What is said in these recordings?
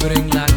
bring like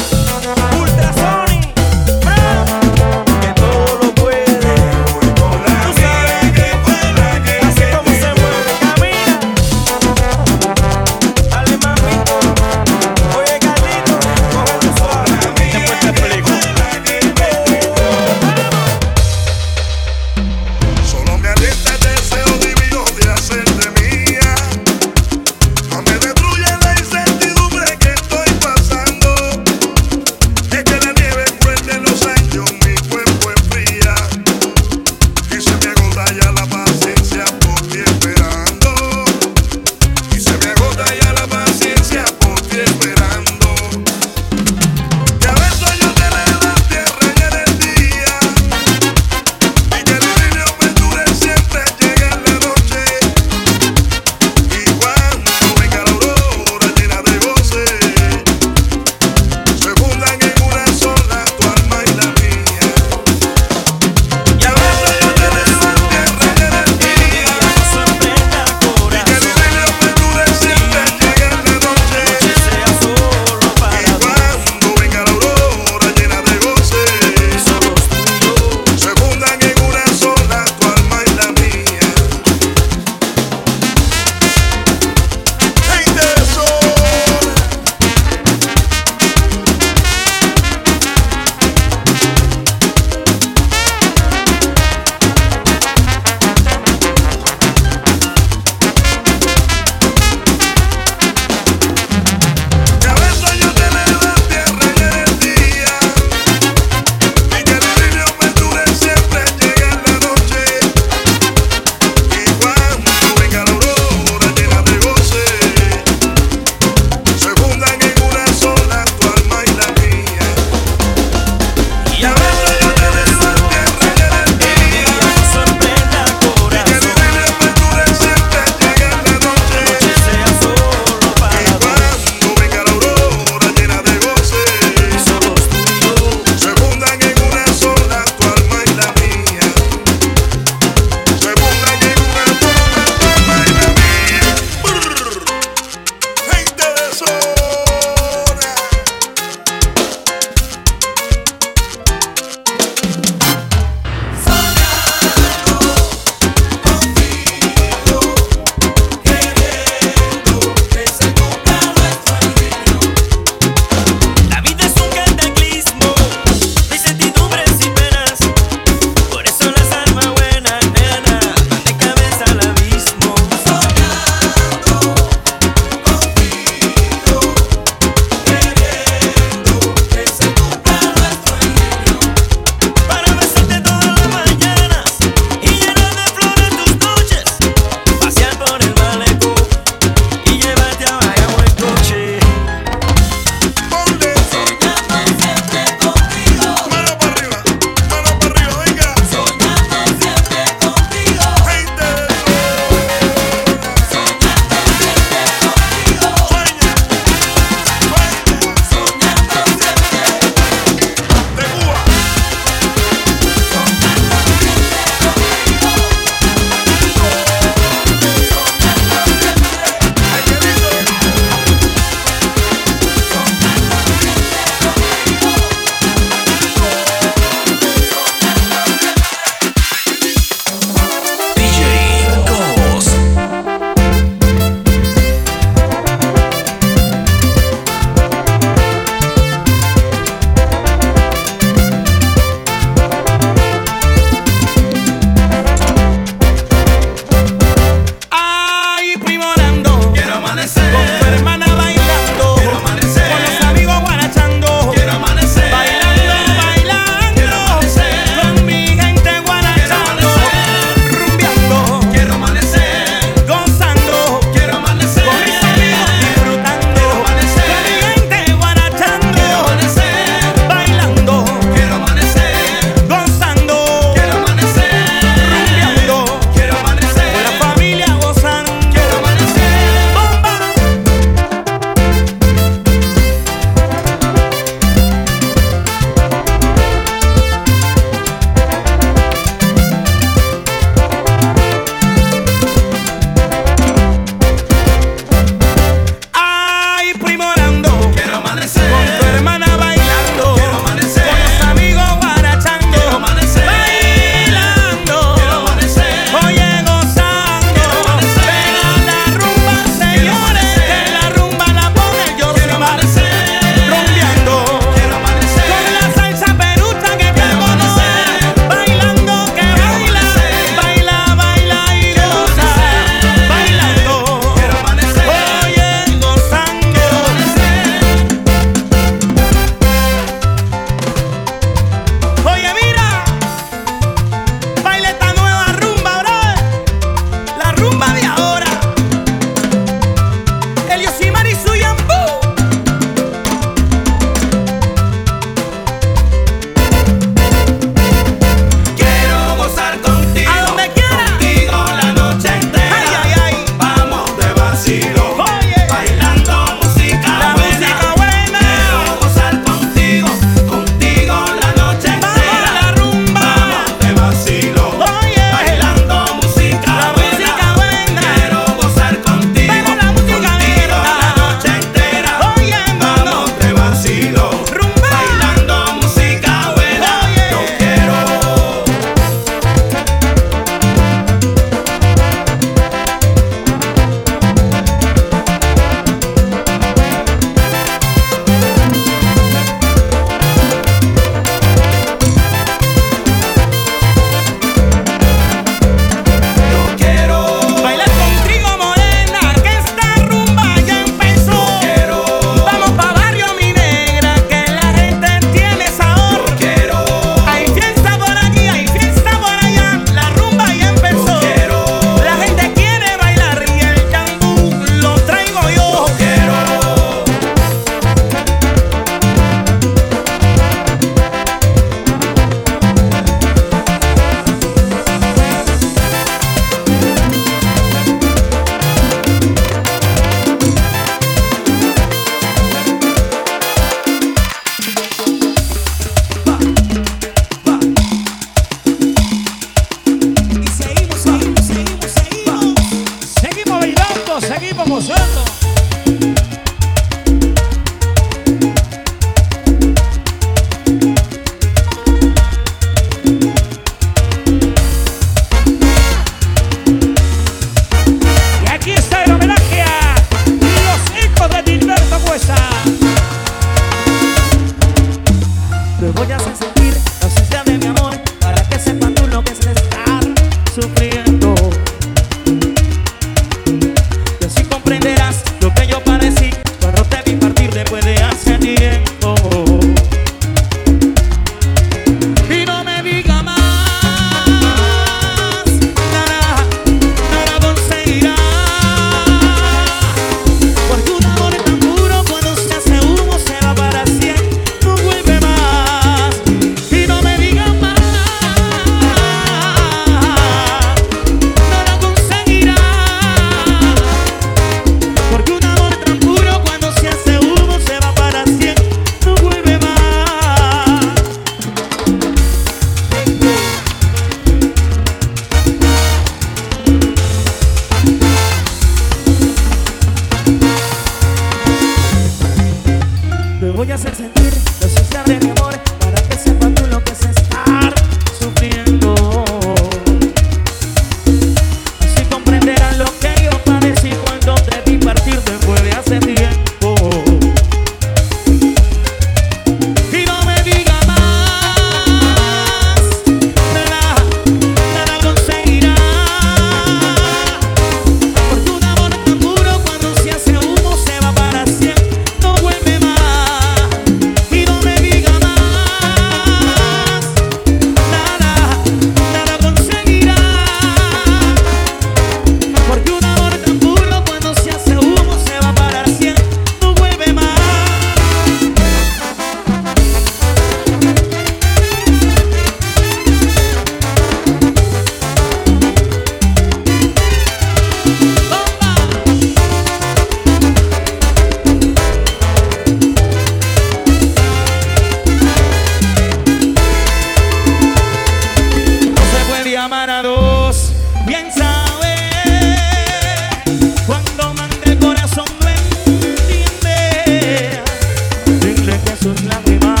sus lágrimas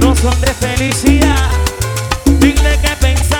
no son de felicidad. Dile que pensar.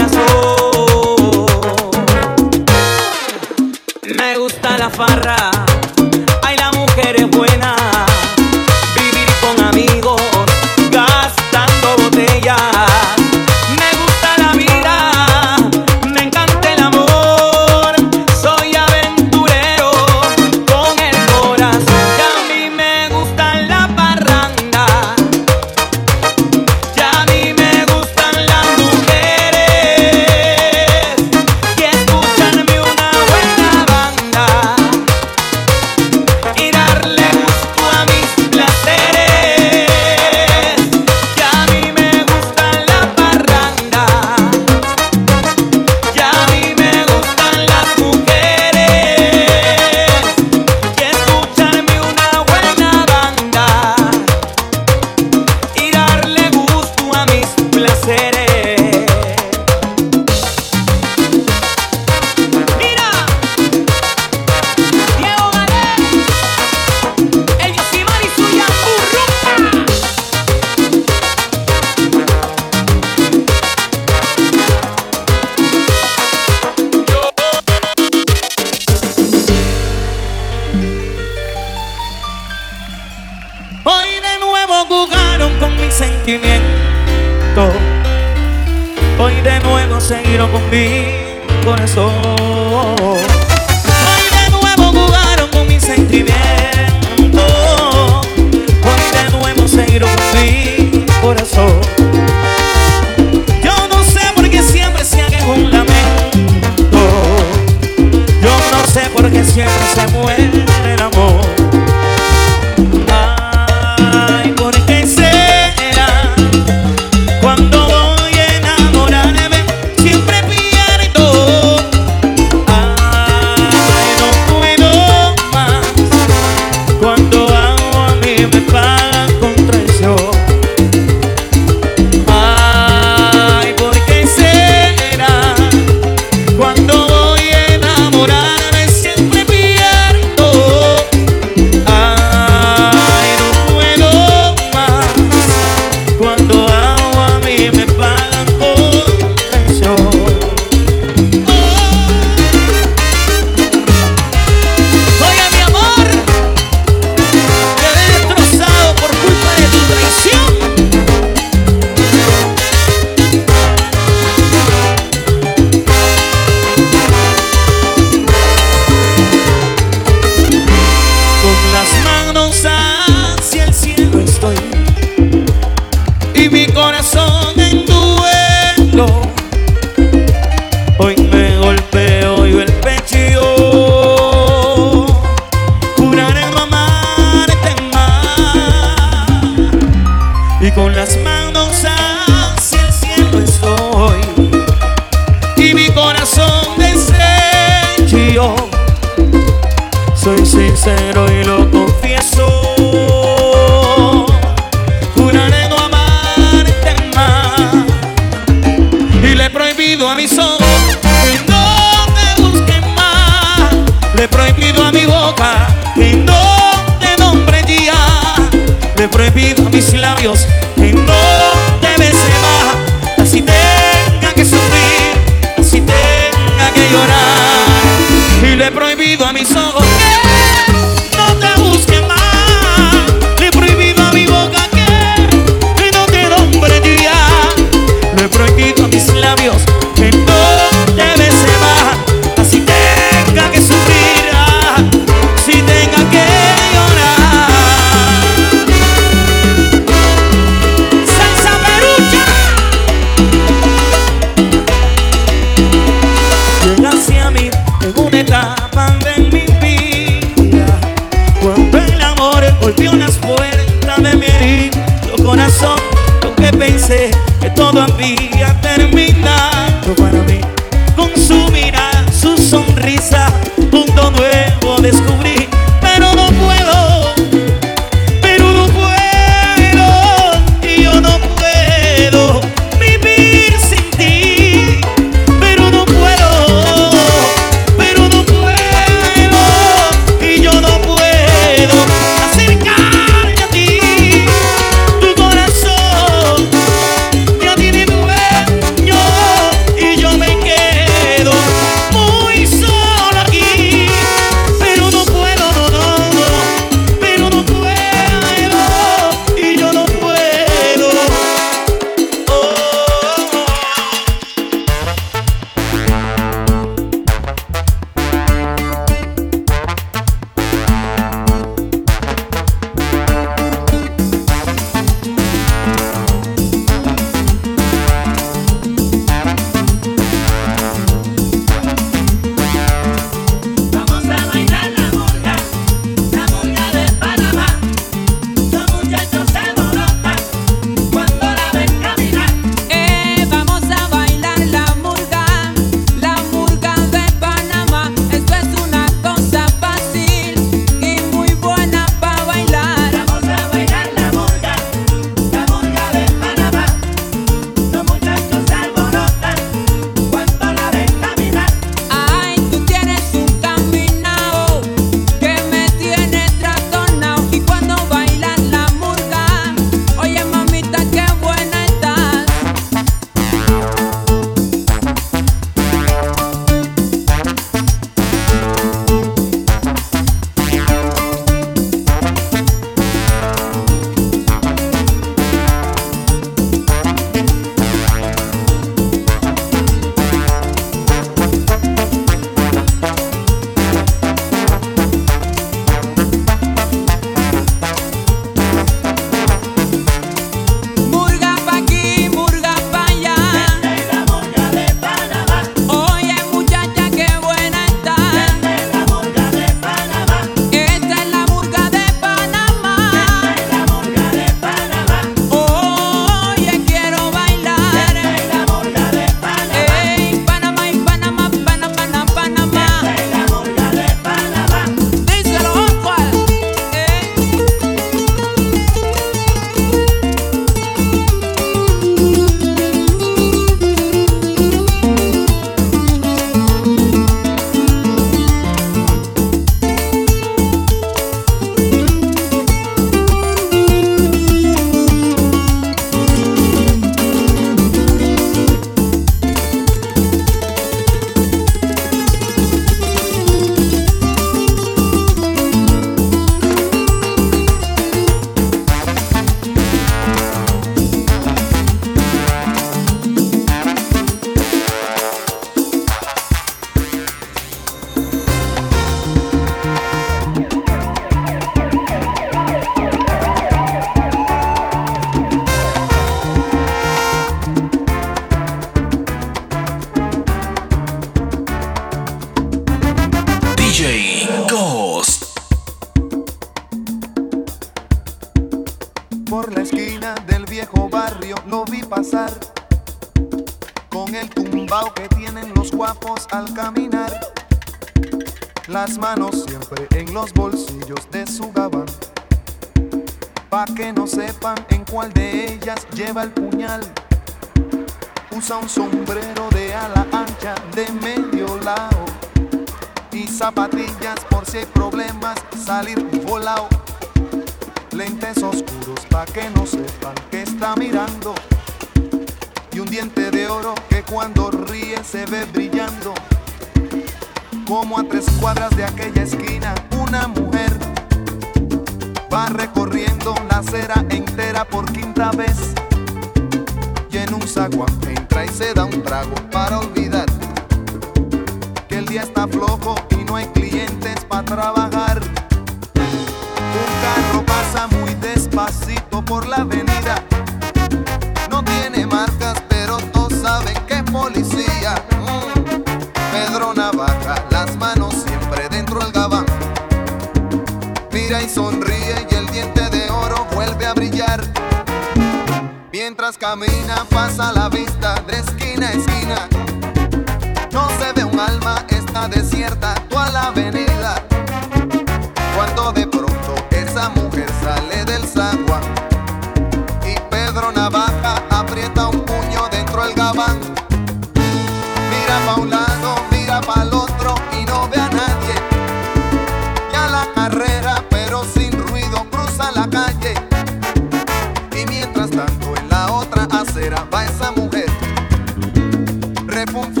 Refunfuñando,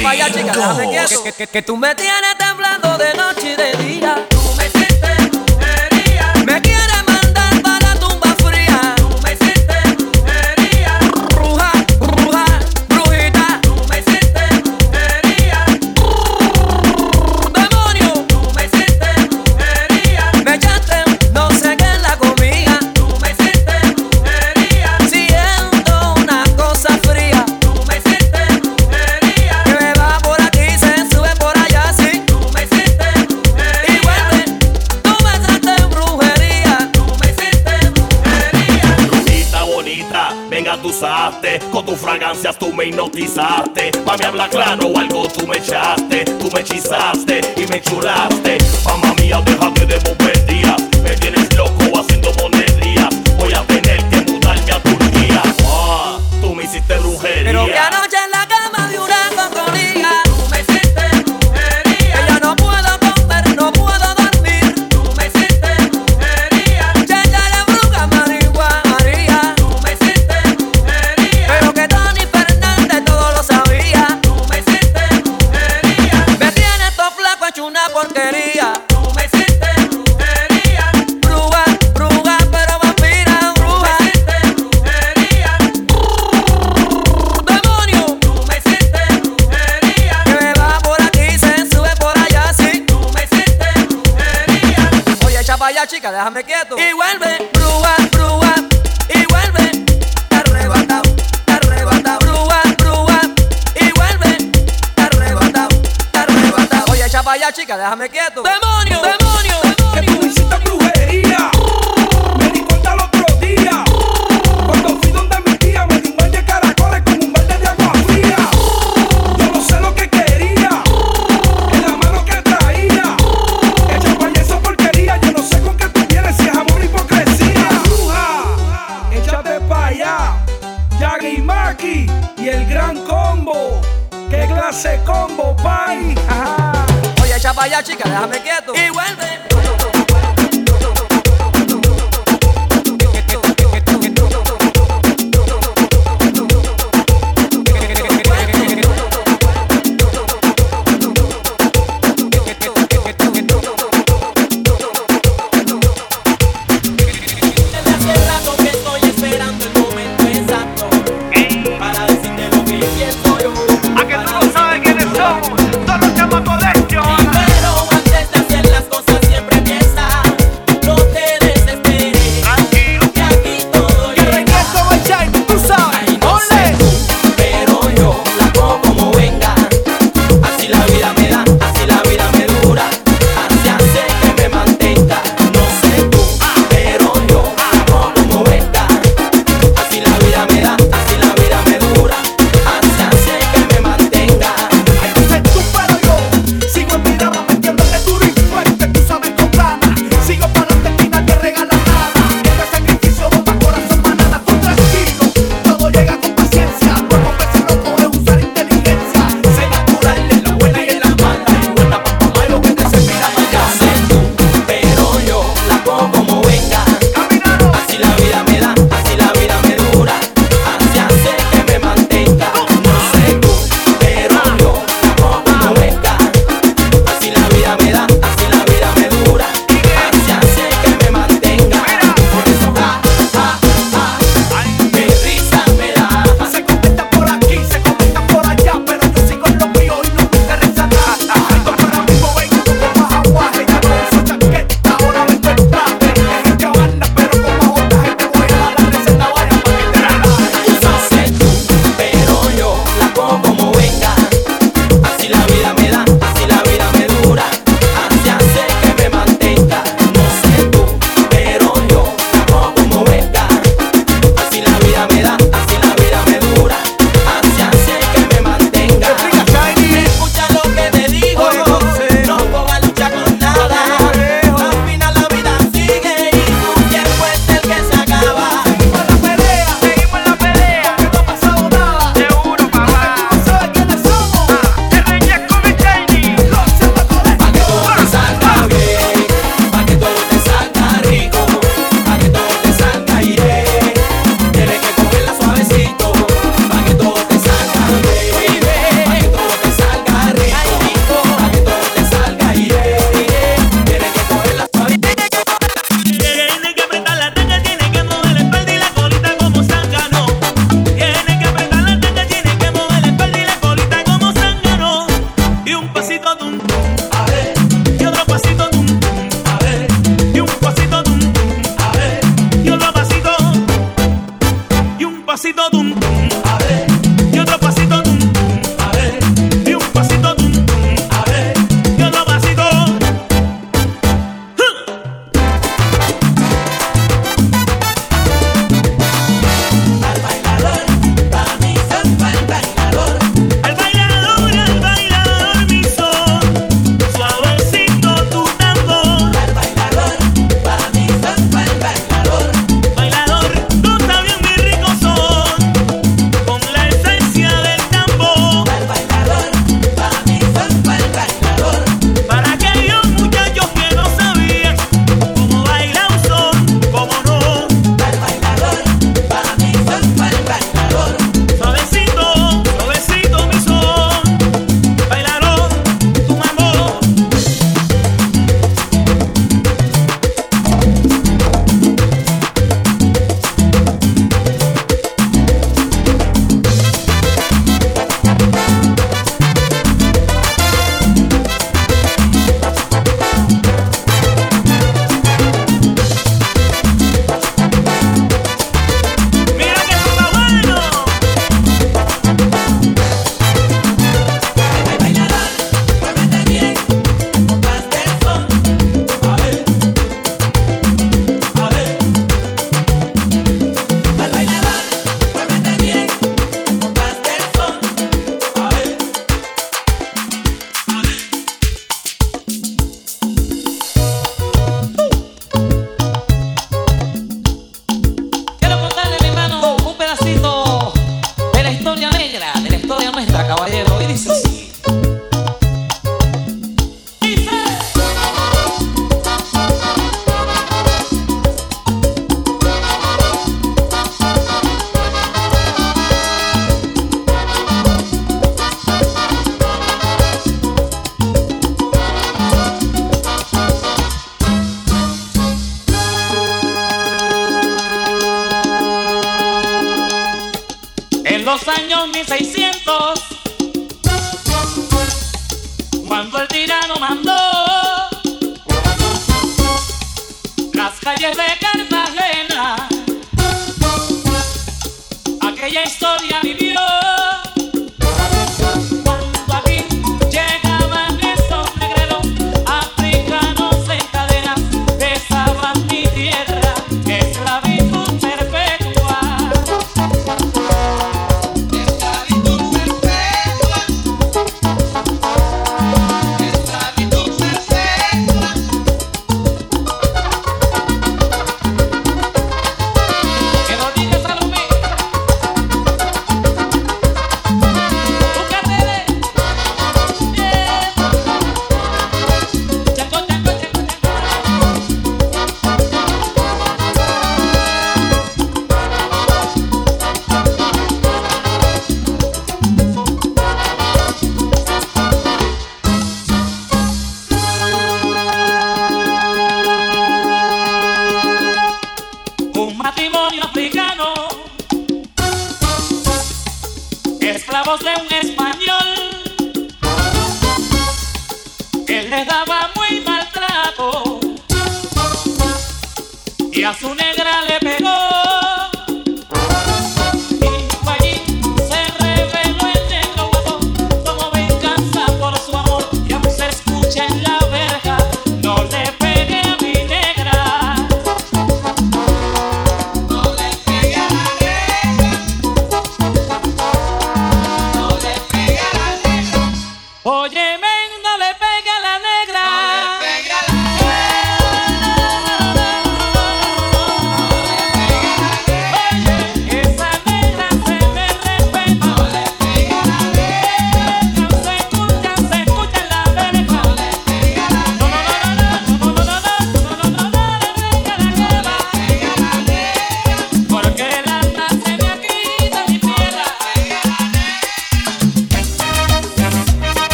vaya chica, déjame. Que, que, que, que tú me tienes temblando de noche y de día. hipnotizaste. Pa' me habla claro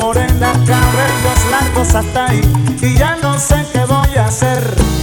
morenas, cabellos largos hasta ahí, y ya no sé qué voy a hacer.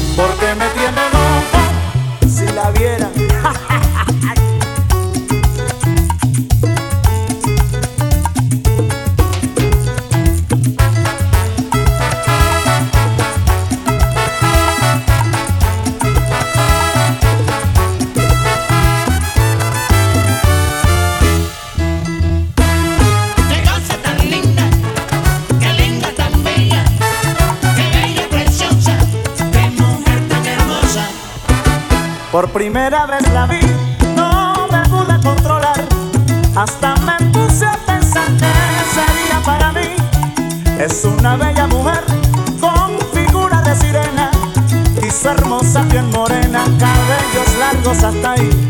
primera vez la vi, no me pude controlar. Hasta me puse a pensar que sería para mí. Es una bella mujer con figura de sirena, y su hermosa piel morena, cabellos largos hasta ahí.